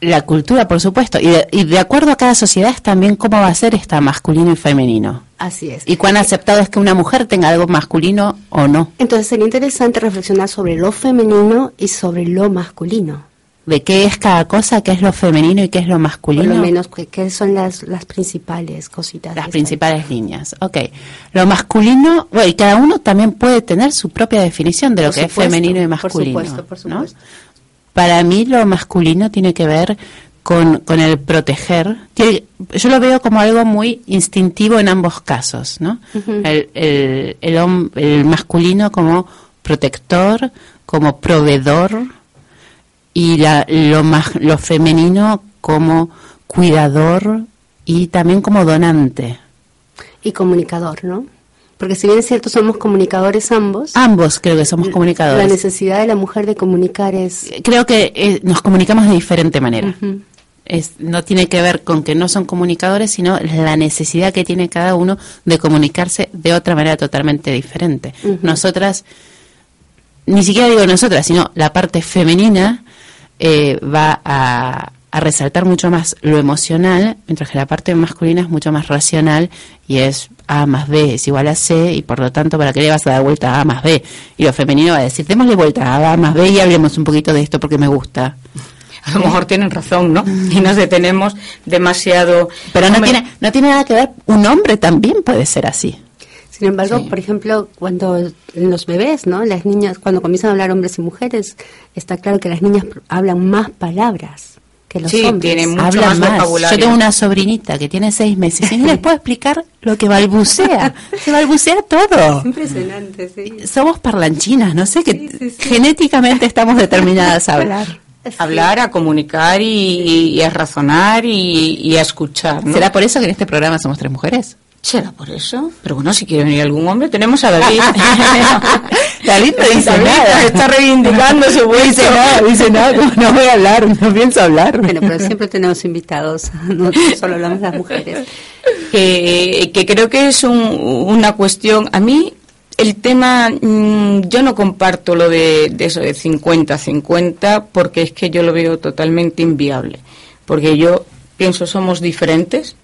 La cultura, por supuesto, y de, y de acuerdo a cada sociedad es también cómo va a ser esta masculino y femenino. Así es. Y cuán aceptado es que una mujer tenga algo masculino o no. Entonces sería interesante reflexionar sobre lo femenino y sobre lo masculino. De qué es cada cosa, qué es lo femenino y qué es lo Por masculino. lo menos, ¿qué, son las, las principales cositas? Las principales líneas. Ok. Lo masculino, bueno, y cada uno también puede tener su propia definición de lo Por que es femenino y por masculino. supuesto, por ¿no? supuesto. Para mí lo masculino tiene que ver con, con el proteger. Tiene- yo lo veo como algo muy instintivo en ambos casos, ¿no? El, el, el, el masculino como protector, como proveedor y la, lo, más, lo femenino como cuidador y también como donante. Y comunicador, ¿no? Porque si bien es cierto, somos comunicadores ambos, Ambos creo que somos la comunicadores. necesidad de la mujer de comunicar es... Creo que eh, nos comunicamos de diferente manera. Es, no tiene que ver con que no son comunicadores, sino la necesidad que tiene cada uno de comunicarse de otra manera totalmente diferente. Nosotras, ni siquiera digo nosotras, sino la parte femenina eh, va a, a resaltar mucho más lo emocional, mientras que la parte masculina es mucho más racional y es A más B es igual a C y por lo tanto, ¿para qué le vas a dar vuelta a A más B? Y lo femenino va a decir, démosle vuelta a A más B y hablemos un poquito de esto porque me gusta. A lo mejor tienen razón, ¿no? Y nos detenemos demasiado. Pero no tiene, no tiene nada que ver, un hombre también puede ser así. Sin embargo, Sí. por ejemplo, cuando los bebés, ¿no? Las niñas, cuando comienzan a hablar hombres y mujeres, está claro que las niñas hablan más palabras que los Sí, hombres. tienen Mucho Habla más más. vocabulario. Yo tengo una sobrinita que tiene seis meses y no les puedo explicar lo que balbucea. Se balbucea todo. <laughs> Impresionante, sí. Somos parlanchinas, no sé, que Sí, sí, sí. genéticamente estamos determinadas a hablar. <laughs> Hablar, a comunicar y, y a razonar y, y a escuchar, ¿no? ¿Será por eso que en este programa somos tres mujeres? Será por eso. Pero bueno, si quiere venir algún hombre, tenemos a David. <laughs> David no dice David nada. Está reivindicando su No dice puesto. nada, dice nada, no, voy a hablar, no pienso hablar. Bueno, pero siempre tenemos invitados, no solo hablamos las mujeres. que, que creo que es un- una cuestión. A mí, el tema, mm, yo no comparto lo de, de eso de 50-50, porque es que yo lo veo totalmente inviable. Porque yo pienso, somos diferentes.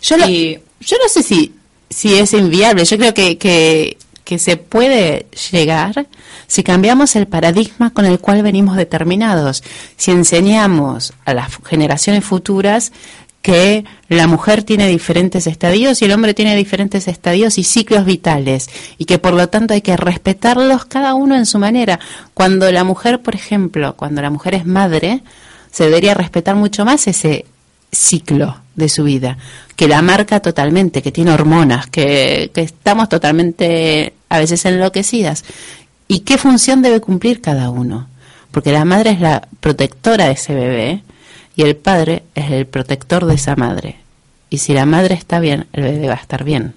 Yo, lo- Y- yo no sé si, si es inviable, yo creo que, que, que se puede llegar si cambiamos el paradigma con el cual venimos determinados, si enseñamos a las generaciones futuras que la mujer tiene diferentes estadios y el hombre tiene diferentes estadios y ciclos vitales y que por lo tanto hay que respetarlos cada uno en su manera. Cuando la mujer, por ejemplo, cuando la mujer es madre, se debería respetar mucho más ese ciclo de su vida, que la marca totalmente, que tiene hormonas, que, que estamos totalmente a veces enloquecidas. ¿Y qué función debe cumplir cada uno? Porque la madre es la protectora de ese bebé y el padre es el protector de esa madre. Y si la madre está bien, el bebé va a estar bien.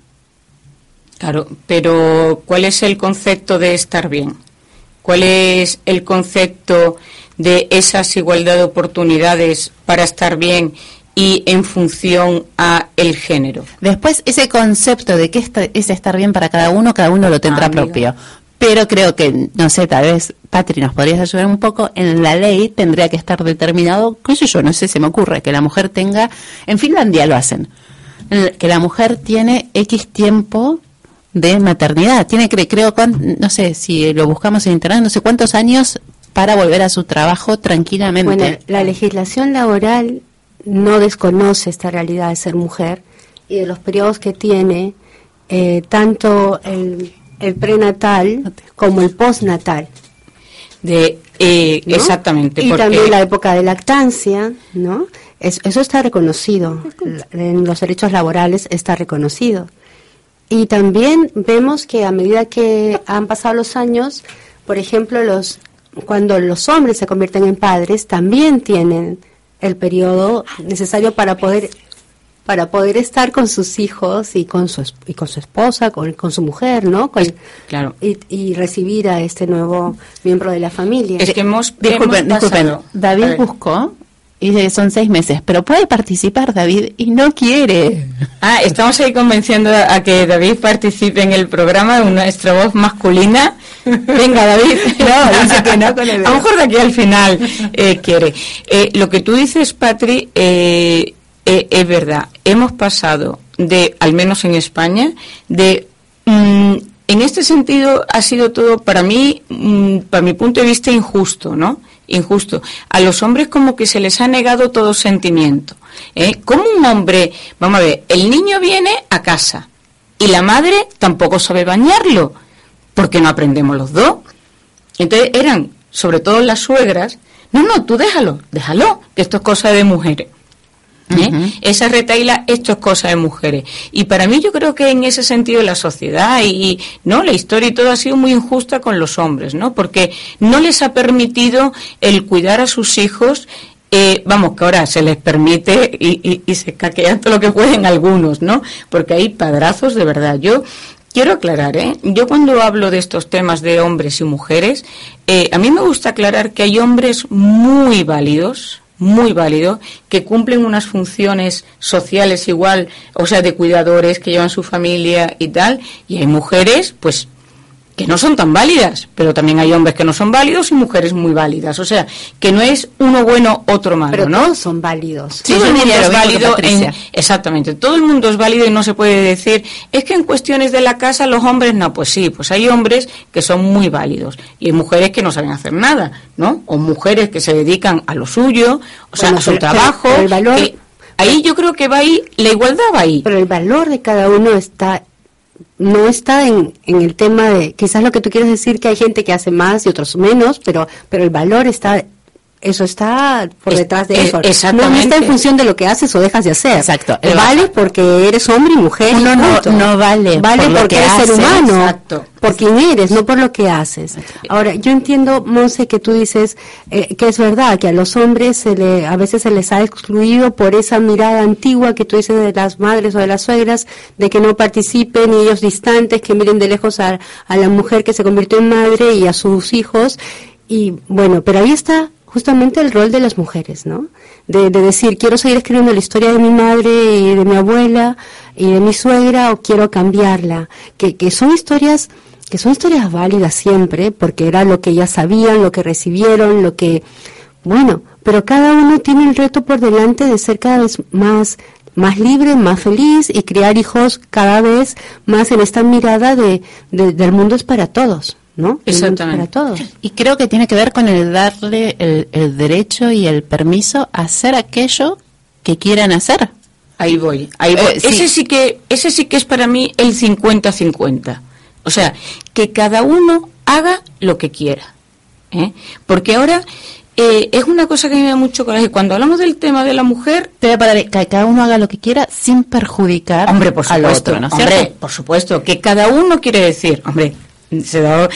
Claro, pero ¿cuál es el concepto de estar bien? ¿Cuál es el concepto de esas igualdad de oportunidades para estar bien y en función a el género? Después, ese concepto de que esta- es estar bien para cada uno, cada uno lo tendrá Ah, propio. Pero creo que, no sé, tal vez, Patri, nos podrías ayudar un poco. En la ley tendría que estar determinado, qué sé yo, no sé, se me ocurre, que la mujer tenga, en Finlandia lo hacen, que la mujer tiene X tiempo de maternidad. Tiene, cre- creo, no sé, si lo buscamos en internet, no sé cuántos años para volver a su trabajo tranquilamente. Bueno, la legislación laboral no desconoce esta realidad de ser mujer y de los periodos que tiene eh, tanto el, el prenatal como el postnatal. De, eh, ¿no? Exactamente. Y porque- también la época de lactancia, ¿no? Es- eso está reconocido. En los derechos laborales está reconocido. Y también vemos que a medida que han pasado los años, por ejemplo, los cuando los hombres se convierten en padres, también tienen el periodo necesario para poder para poder estar con sus hijos y con su es- y con su esposa, con, con su mujer, ¿no? Con- Claro. y, y recibir a este nuevo miembro de la familia. Es que hemos, Disculpen, hemos disculpen. David buscó y dice que son seis meses, pero puede participar David y no quiere. <laughs> Ah, estamos ahí convenciendo a que David participe en el programa, nuestra voz masculina. Venga, David. <laughs> No, dice que no con <laughs> el A lo mejor de aquí al final eh, quiere. Eh, lo que tú dices, Patri, eh, eh, es verdad. Hemos pasado de, al menos en España, de... mm, en este sentido ha sido todo para mí, mm, para mi punto de vista, injusto, ¿no? Injusto. A los hombres como que se les ha negado todo sentimiento. ¿eh? Como un hombre, vamos a ver, el niño viene a casa y la madre tampoco sabe bañarlo, porque no aprendemos los dos. Entonces eran, sobre todo las suegras, no, no, tú déjalo, déjalo, que esto es cosa de mujeres. ¿Eh? Esa retaila, esto es cosa de mujeres. Y para mí yo creo que en ese sentido la sociedad y no la historia y todo ha sido muy injusta con los hombres, ¿no? Porque no les ha permitido el cuidar a sus hijos. eh, vamos, que ahora se les permite y, y- y se caquean todo lo que pueden algunos, ¿no? Porque hay padrazos de verdad. Yo quiero aclarar, ¿eh? Yo cuando hablo de estos temas de hombres y mujeres, eh, a mí me gusta aclarar que hay hombres muy válidos, muy válidos, que cumplen unas funciones sociales igual, o sea, de cuidadores que llevan su familia y tal, y hay mujeres, pues, que no son tan válidas, pero también hay hombres que no son válidos y mujeres muy válidas, o sea, que no es uno bueno, otro malo, Pero ¿no? todos son válidos. Sí, todo el mundo es válido en, exactamente. Todo el mundo es válido y no se puede decir es que en cuestiones de la casa los hombres no pues sí pues hay hombres que son muy válidos y hay mujeres que no saben hacer nada no o mujeres que se dedican a lo suyo o sea a su pero- trabajo pero el valor- que ahí yo creo que va ahí la igualdad va ahí. Pero el valor de cada uno está no está en, en el tema de quizás lo que tú quieres decir que hay gente que hace más y otros menos, pero pero el valor está eso está por detrás de eh, eso. No, exactamente. no está en función de lo que haces o dejas de hacer. Exacto. Vale porque eres hombre y mujer. no- punto. no vale Vale por porque que eres ser humano. Exacto. Por quien eres, no por lo que haces. Ahora, yo entiendo, Monse, que tú dices eh, que es verdad que a los hombres se le, a veces se les ha excluido por esa mirada antigua que tú dices de las madres o de las suegras, de que no participen y ellos distantes, que miren de lejos a, a la mujer que se convirtió en madre y a sus hijos. Y bueno, pero ahí está justamente el rol de las mujeres, ¿no? De, de decir, quiero seguir escribiendo la historia de mi madre y de mi abuela y de mi suegra o quiero cambiarla. Que, que son historias que son historias válidas siempre, porque era lo que ellas sabían, lo que recibieron, lo que, bueno, pero cada uno tiene el reto por delante de ser cada vez más, más libre, más feliz y criar hijos cada vez más en esta mirada de, de- del mundo es para todos, ¿no? Exactamente. para todos. Y creo que tiene que ver con el darle el, el derecho y el permiso a hacer aquello que quieran hacer. Ahí voy, ahí voy. Eh, sí. Ese sí que ese sí que es para mí el 50-50. O sea, que cada uno haga lo que quiera. ¿eh? Porque ahora eh, es una cosa que me da mucho coraje. Cuando hablamos del tema de la mujer, Te voy a parar, que cada uno haga lo que quiera sin perjudicar hombre, por al supuesto, otro, ¿no es hombre, cierto? por supuesto, que cada uno quiere decir, hombre, se da-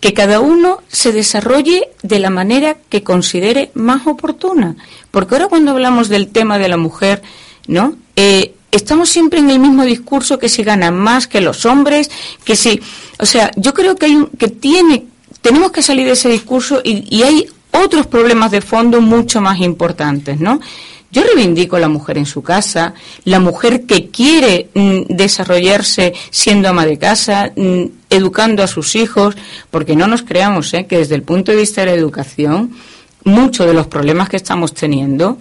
que cada uno se desarrolle de la manera que considere más oportuna. Porque ahora cuando hablamos del tema de la mujer, ¿no? Eh, estamos siempre en el mismo discurso que si ganan más que los hombres, que si, o sea, yo creo que hay un, que tiene, tenemos que salir de ese discurso y, y hay otros problemas de fondo mucho más importantes, ¿no? Yo reivindico a la mujer en su casa, la mujer que quiere mm, desarrollarse siendo ama de casa, mm, educando a sus hijos, porque no nos creamos ¿eh? que desde el punto de vista de la educación, muchos de los problemas que estamos teniendo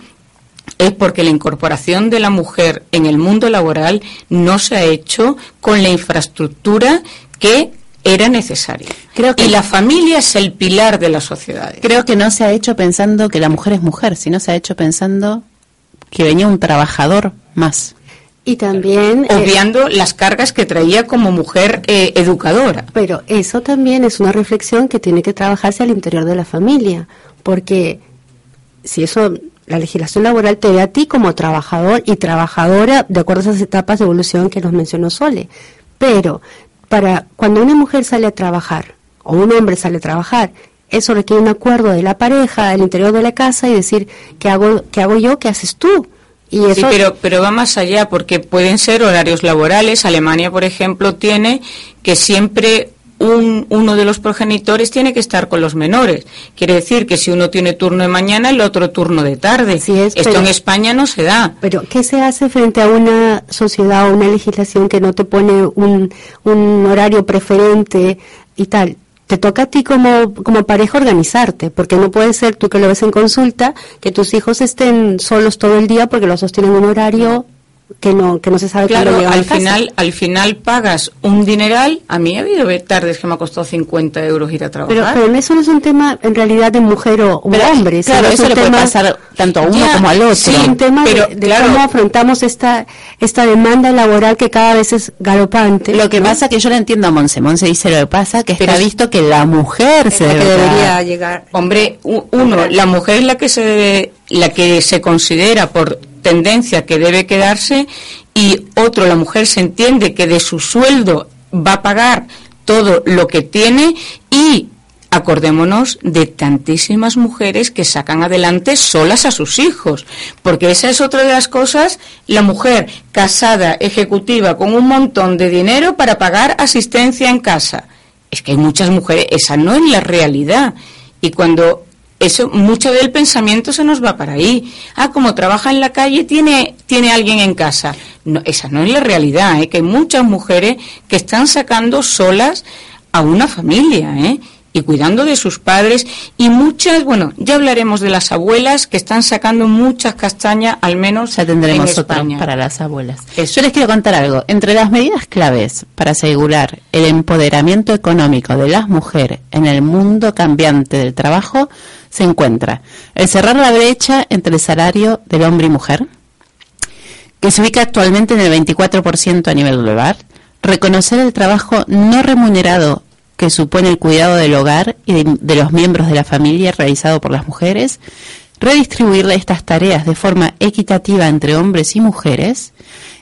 es porque la incorporación de la mujer en el mundo laboral no se ha hecho con la infraestructura que era necesaria. Creo que- y la familia es el pilar de las sociedades. Creo que no se ha hecho pensando que la mujer es mujer, sino se ha hecho pensando que venía un trabajador más. Y también... eh, obviando las cargas que traía como mujer eh, educadora. Pero eso también es una reflexión que tiene que trabajarse al interior de la familia, porque si eso, la legislación laboral te ve a ti como trabajador y trabajadora de acuerdo a esas etapas de evolución que nos mencionó Sole. Pero para cuando una mujer sale a trabajar o un hombre sale a trabajar, eso requiere un acuerdo de la pareja al interior de la casa y decir, ¿qué hago, qué hago yo? ¿Qué haces tú? Y Sí, pero, pero va más allá porque pueden ser horarios laborales. Alemania, por ejemplo, tiene que siempre un, uno de los progenitores tiene que estar con los menores. Quiere decir que si uno tiene turno de mañana, el otro turno de tarde. Así es, Esto pero- en España no se da. Pero, ¿qué se hace frente a una sociedad o una legislación que no te pone un, un horario preferente y tal? Te toca a ti como, como pareja organizarte, porque no puede ser tú que lo ves en consulta, que tus hijos estén solos todo el día porque los sostienen un horario que no, que no se sabe Claro, cuándo al a casa. final, al final pagas un dineral. A mí ha habido tardes que me ha costado 50 euros ir a trabajar. Pero, pero eso no es un tema en realidad de mujer o, Pero, hombre. claro, es eso un le puede tema- pasar tanto a uno Ya, como al otro. sí, es un tema pero, de, de claro. cómo afrontamos esta, esta demanda laboral que cada vez es galopante. Lo que ¿no? pasa que yo le entiendo a Monse. Monse dice lo que pasa que Pero está es- visto que la mujer se la que debe debería llegar. Hombre, uno, la mujer es la que se debe- la que se considera por tendencia que debe quedarse y otro, la mujer se entiende que de su sueldo va a pagar todo lo que tiene y acordémonos de tantísimas mujeres que sacan adelante solas a sus hijos, porque esa es otra de las cosas, la mujer casada, ejecutiva, con un montón de dinero para pagar asistencia en casa. Es que hay muchas mujeres, esa no es la realidad. Y cuando eso, mucho del pensamiento se nos va para ahí. Ah, como trabaja en la calle, tiene, tiene alguien en casa. No, esa no es la realidad, ¿eh? que hay muchas mujeres que están sacando solas a una familia, ¿eh? y cuidando de sus padres y muchas, bueno, ya hablaremos de las abuelas que están sacando muchas castañas, al menos Ya tendremos en otra España. para las abuelas. Eso. Yo les quiero contar algo. Entre las medidas claves para asegurar el empoderamiento económico de las mujeres en el mundo cambiante del trabajo se encuentra. El cerrar la brecha entre el salario del hombre y mujer, que se ubica actualmente en el 24% a nivel global, reconocer el trabajo no remunerado que supone el cuidado del hogar y de, los miembros de la familia realizado por las mujeres, redistribuirle estas tareas de forma equitativa entre hombres y mujeres,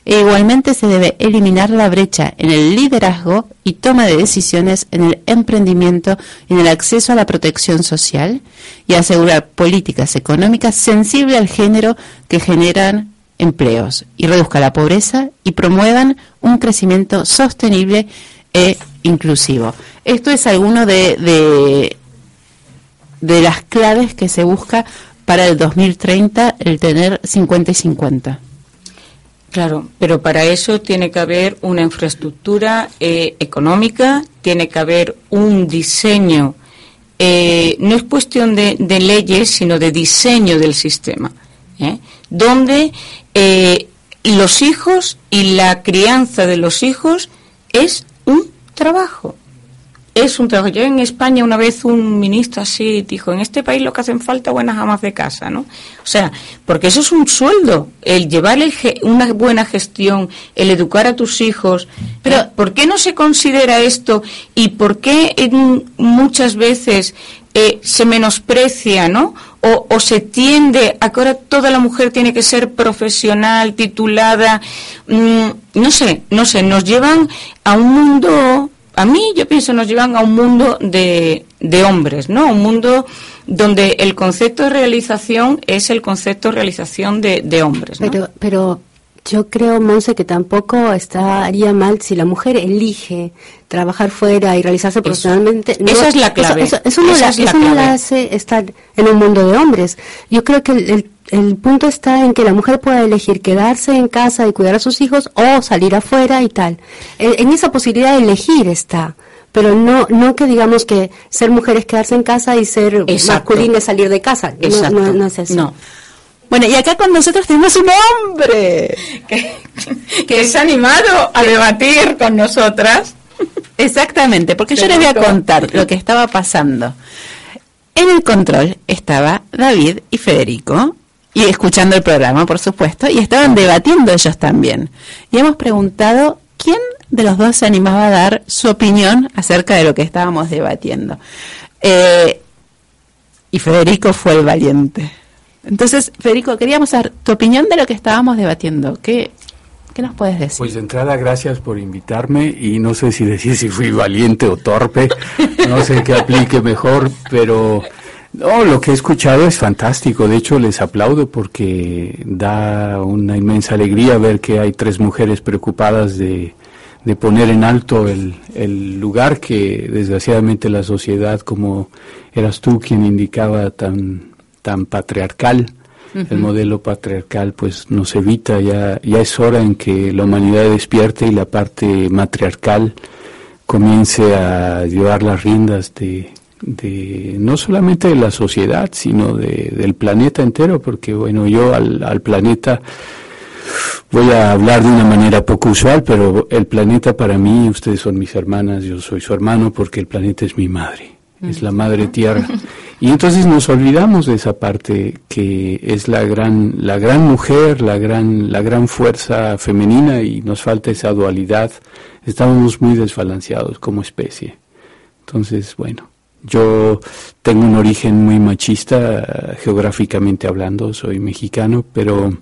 e igualmente se debe eliminar la brecha en el liderazgo y toma de decisiones en el emprendimiento y en el acceso a la protección social y asegurar políticas económicas sensibles al género que generan empleos y reduzca la pobreza y promuevan un crecimiento sostenible e inclusivo. Esto es alguno de, de las claves que se busca para el 2030, el tener 50 y 50. Claro, pero para eso tiene que haber una infraestructura eh, económica, tiene que haber un diseño, eh, no es cuestión de, leyes, sino de diseño del sistema, ¿eh? donde los hijos y la crianza de los hijos es un trabajo es un trabajo. Yo en España una vez un ministro así dijo, en este país lo que hacen falta buenas amas de casa, ¿no? O sea, porque eso es un sueldo, el llevar una buena gestión, el educar a tus hijos. Pero eh, ¿por qué no se considera esto y por qué muchas veces eh, se menosprecia, ¿no? O, o, se tiende a que ahora toda la mujer tiene que ser profesional, titulada, mm, no sé, no sé, nos llevan a un mundo a mí yo pienso nos llevan a un mundo de, de hombres, ¿no? Un mundo donde el concepto de realización es el concepto de realización de, de hombres. ¿no? Pero, pero yo creo, Monse, que tampoco estaría mal si la mujer elige trabajar fuera y realizarse profesionalmente. esa es la clave. Eso, no, la, hace estar en un mundo de hombres. Yo creo que el el punto está en que la mujer pueda elegir quedarse en casa y cuidar a sus hijos o salir afuera y tal. En, esa posibilidad de elegir está, pero no no que digamos que ser mujer es quedarse en casa y ser masculina es salir de casa. No, no, es eso. Bueno, y acá con nosotros tenemos un hombre que, que es animado a debatir con nosotras. Exactamente, porque yo les voy a contar lo que estaba pasando. En el control estaba David y Federico, y escuchando el programa, por supuesto, y estaban debatiendo ellos también. Y hemos preguntado quién de los dos se animaba a dar su opinión acerca de lo que estábamos debatiendo. Eh, y Federico fue el valiente. Entonces, Federico, queríamos saber tu opinión de lo que estábamos debatiendo. ¿Qué, ¿Qué nos puedes decir? Pues de entrada, gracias por invitarme y no sé si decir si fui valiente o torpe, no sé qué aplique mejor, pero no, lo que he escuchado es fantástico. De hecho, les aplaudo porque da una inmensa alegría ver que hay tres mujeres preocupadas de, de poner en alto el, el, lugar que desgraciadamente la sociedad, como eras tú quien indicaba, tan, tan patriarcal, el modelo patriarcal, pues nos evita, ya, ya es hora en que la humanidad despierte y la parte matriarcal comience a llevar las riendas de, de no solamente de la sociedad, sino de, del planeta entero, porque bueno, yo al, al, planeta voy a hablar de una manera poco usual, pero el planeta para mí, ustedes son mis hermanas, yo soy su hermano, porque el planeta es mi madre, es la madre tierra. Y entonces nos olvidamos de esa parte que es la gran, la gran mujer, la gran, la gran fuerza femenina y nos falta esa dualidad. Estamos muy desbalanceados como especie. Entonces, bueno, yo tengo un origen muy machista, geográficamente hablando, soy mexicano, pero,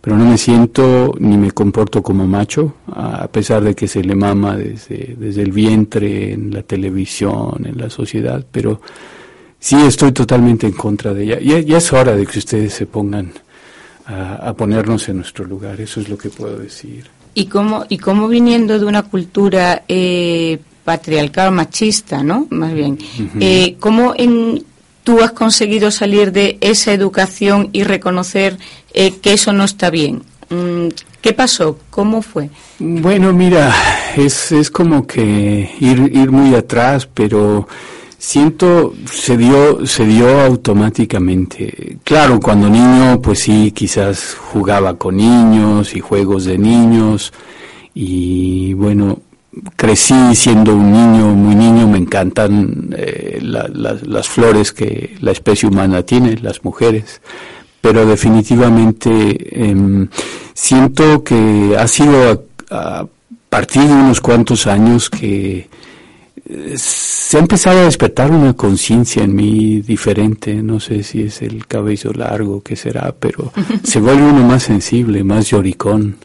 pero no me siento ni me comporto como macho, a pesar de que se le mama desde, desde el vientre, en la televisión, en la sociedad, pero sí estoy totalmente en contra de ella. Ya, ya es hora de que ustedes se pongan a, a, ponernos en nuestro lugar, eso es lo que puedo decir. ¿Y cómo, y cómo viniendo de una cultura eh, patriarcal machista, ¿no? Más bien. Eh, ¿Cómo en, tú has conseguido salir de esa educación y reconocer eh, que eso no está bien? Mm, ¿Qué pasó? ¿Cómo fue? Bueno, mira, es, es como que ir, ir muy atrás, pero siento se dio se dio automáticamente claro cuando niño pues sí quizás jugaba con niños y juegos de niños y bueno crecí siendo un niño, muy niño, me encantan eh, las flores que la especie humana tiene, las mujeres, pero definitivamente em, siento que ha sido a, partir de unos cuantos años que se ha empezado a despertar una conciencia en mí diferente, no sé si es el cabello largo, que será, pero <laughs> se vuelve uno más sensible, más lloricón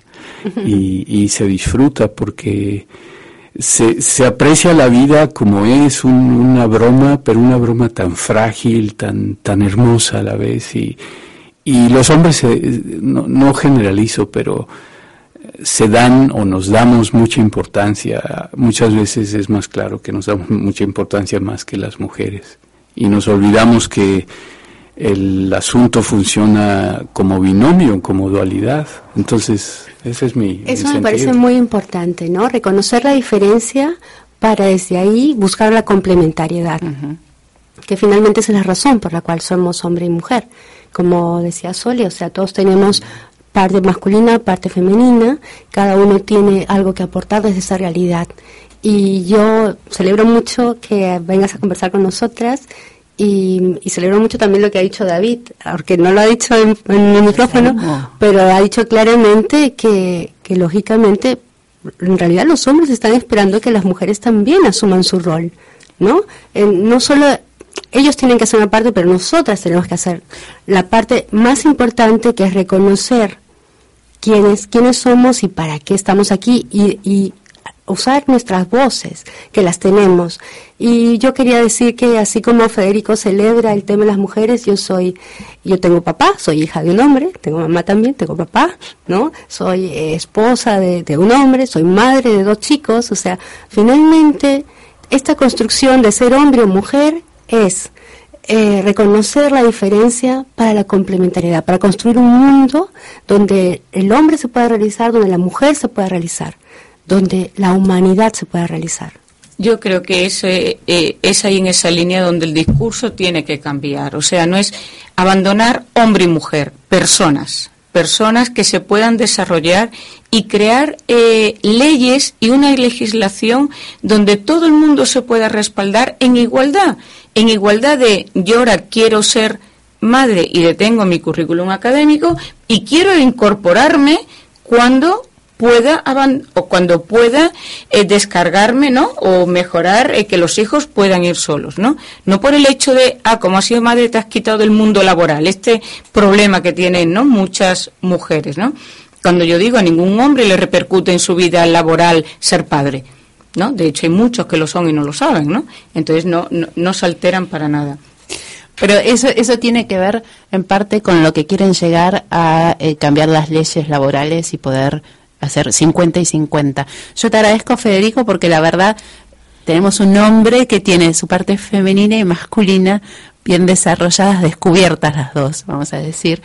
y, se disfruta porque se, se, aprecia la vida como es una broma, pero una broma tan frágil, tan, tan hermosa a la vez y, y los hombres, no, no generalizo, pero se dan o nos damos mucha importancia, muchas veces es más claro que nos damos <laughs> mucha importancia más que las mujeres y nos olvidamos que el asunto funciona como binomio, como dualidad. Entonces, ese es mi... Eso me parece muy importante, ¿no? Reconocer la diferencia para desde ahí buscar la complementariedad, que finalmente es la razón por la cual somos hombre y mujer. Como decía Sole, o sea, todos tenemos parte masculina, parte femenina, cada uno tiene algo que aportar desde esa realidad. Y yo celebro mucho que vengas a conversar con nosotras y, celebro mucho también lo que ha dicho David, aunque no lo ha dicho en, el micrófono, pero ha dicho claramente que, que lógicamente en realidad los hombres están esperando que las mujeres también asuman su rol, ¿no? no solo ellos tienen que hacer una parte, pero nosotras tenemos que hacer la parte más importante que es reconocer quiénes, quiénes somos y para qué estamos aquí y, usar nuestras voces, que las tenemos. Y yo quería decir que así como Federico celebra el tema de las mujeres, yo soy, yo tengo papá, soy hija de un hombre, tengo mamá también, tengo papá, ¿no? Soy eh, esposa de, un hombre, soy madre de dos chicos, o sea, finalmente esta construcción de ser hombre o mujer es eh, reconocer la diferencia para la complementariedad, para construir un mundo donde el hombre se pueda realizar, donde la mujer se pueda realizar, donde la humanidad se pueda realizar. Yo creo que es, eh, es ahí en esa línea donde el discurso tiene que cambiar. O sea, no es abandonar hombre y mujer, personas personas que se puedan desarrollar y crear eh, leyes y una legislación donde todo el mundo se pueda respaldar en igualdad, en igualdad de yo ahora quiero ser madre y detengo mi currículum académico y quiero incorporarme cuando pueda o cuando pueda eh, descargarme, ¿no? O mejorar eh, que los hijos puedan ir solos, ¿no? No por el hecho de, ah, como has sido madre te has quitado del mundo laboral, este problema que tienen, ¿no? Muchas mujeres, ¿no? Cuando yo digo a ningún hombre le repercute en su vida laboral ser padre, ¿no? De hecho hay muchos que lo son y no lo saben, ¿no? Entonces no, no, se alteran para nada. Pero eso, eso tiene que ver en parte con lo que quieren llegar a eh, cambiar las leyes laborales y poder hacer 50 y 50. Yo te agradezco, Federico, porque la verdad tenemos un hombre que tiene su parte femenina y masculina bien desarrolladas, descubiertas las dos, vamos a decir,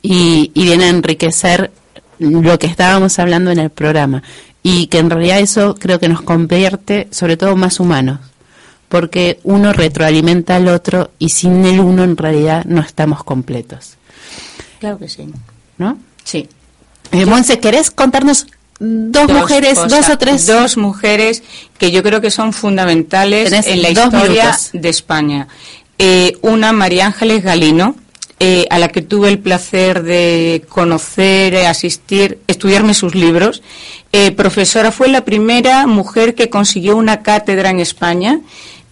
y, y viene a enriquecer lo que estábamos hablando en el programa. Y que en realidad eso creo que nos convierte sobre todo más humanos, porque uno retroalimenta al otro y sin el uno en realidad no estamos completos. Claro que sí. ¿No? Sí. Eh, Monse, ¿querés contarnos dos, mujeres, dos o tres? Dos mujeres que yo creo que son fundamentales en la historia de España. Eh, una, María Ángeles Galino, eh, a la que tuve el placer de conocer, asistir, estudiarme sus libros. profesora, fue la primera mujer que consiguió una cátedra en España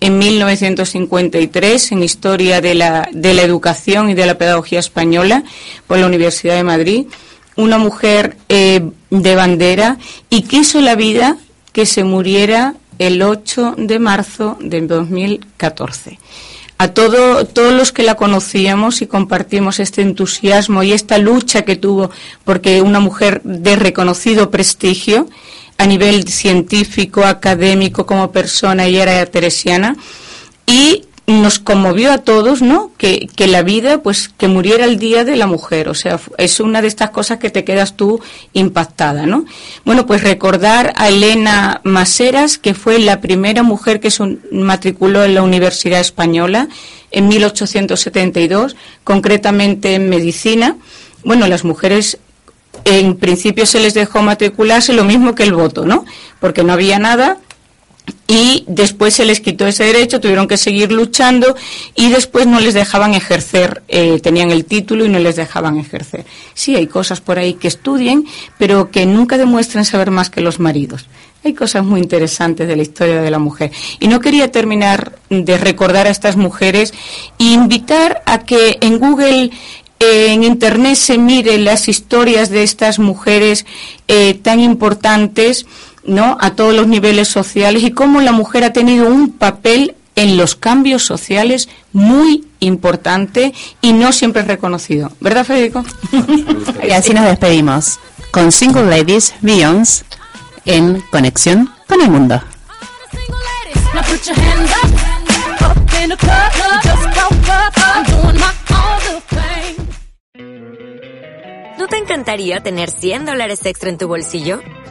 en 1953 en Historia de la, de la Educación y de la Pedagogía Española por la Universidad de Madrid una mujer eh, de bandera y quiso la vida que se muriera el 8 de marzo de 2014. A todo, todos los que la conocíamos y compartimos este entusiasmo y esta lucha que tuvo, porque una mujer de reconocido prestigio a nivel científico, académico, como persona, y era teresiana, y nos conmovió a todos, ¿no? Que, que, la vida, pues, que muriera el día de la mujer. O sea, es una de estas cosas que te quedas tú impactada, ¿no? Bueno, pues recordar a Elena Maseras, que fue la primera mujer que se matriculó en la Universidad Española en 1872, concretamente en medicina. Bueno, las mujeres en principio se les dejó matricularse lo mismo que el voto, ¿no? Porque no había nada y después se les quitó ese derecho, tuvieron que seguir luchando y después no les dejaban ejercer, eh, tenían el título y no les dejaban ejercer. Sí, hay cosas por ahí que estudien, pero que nunca demuestran saber más que los maridos. Hay cosas muy interesantes de la historia de la mujer. Y no quería terminar de recordar a estas mujeres e invitar a que en Google eh, en Internet se mire las historias de estas mujeres eh, tan importantes, ¿no? A todos los niveles sociales y cómo la mujer ha tenido un papel en los cambios sociales muy importante y no siempre reconocido. ¿Verdad, Federico? <laughs> y así nos despedimos con Single Ladies Beyoncé en Conexión con el Mundo. ¿No te encantaría tener 100 dólares extra en tu bolsillo?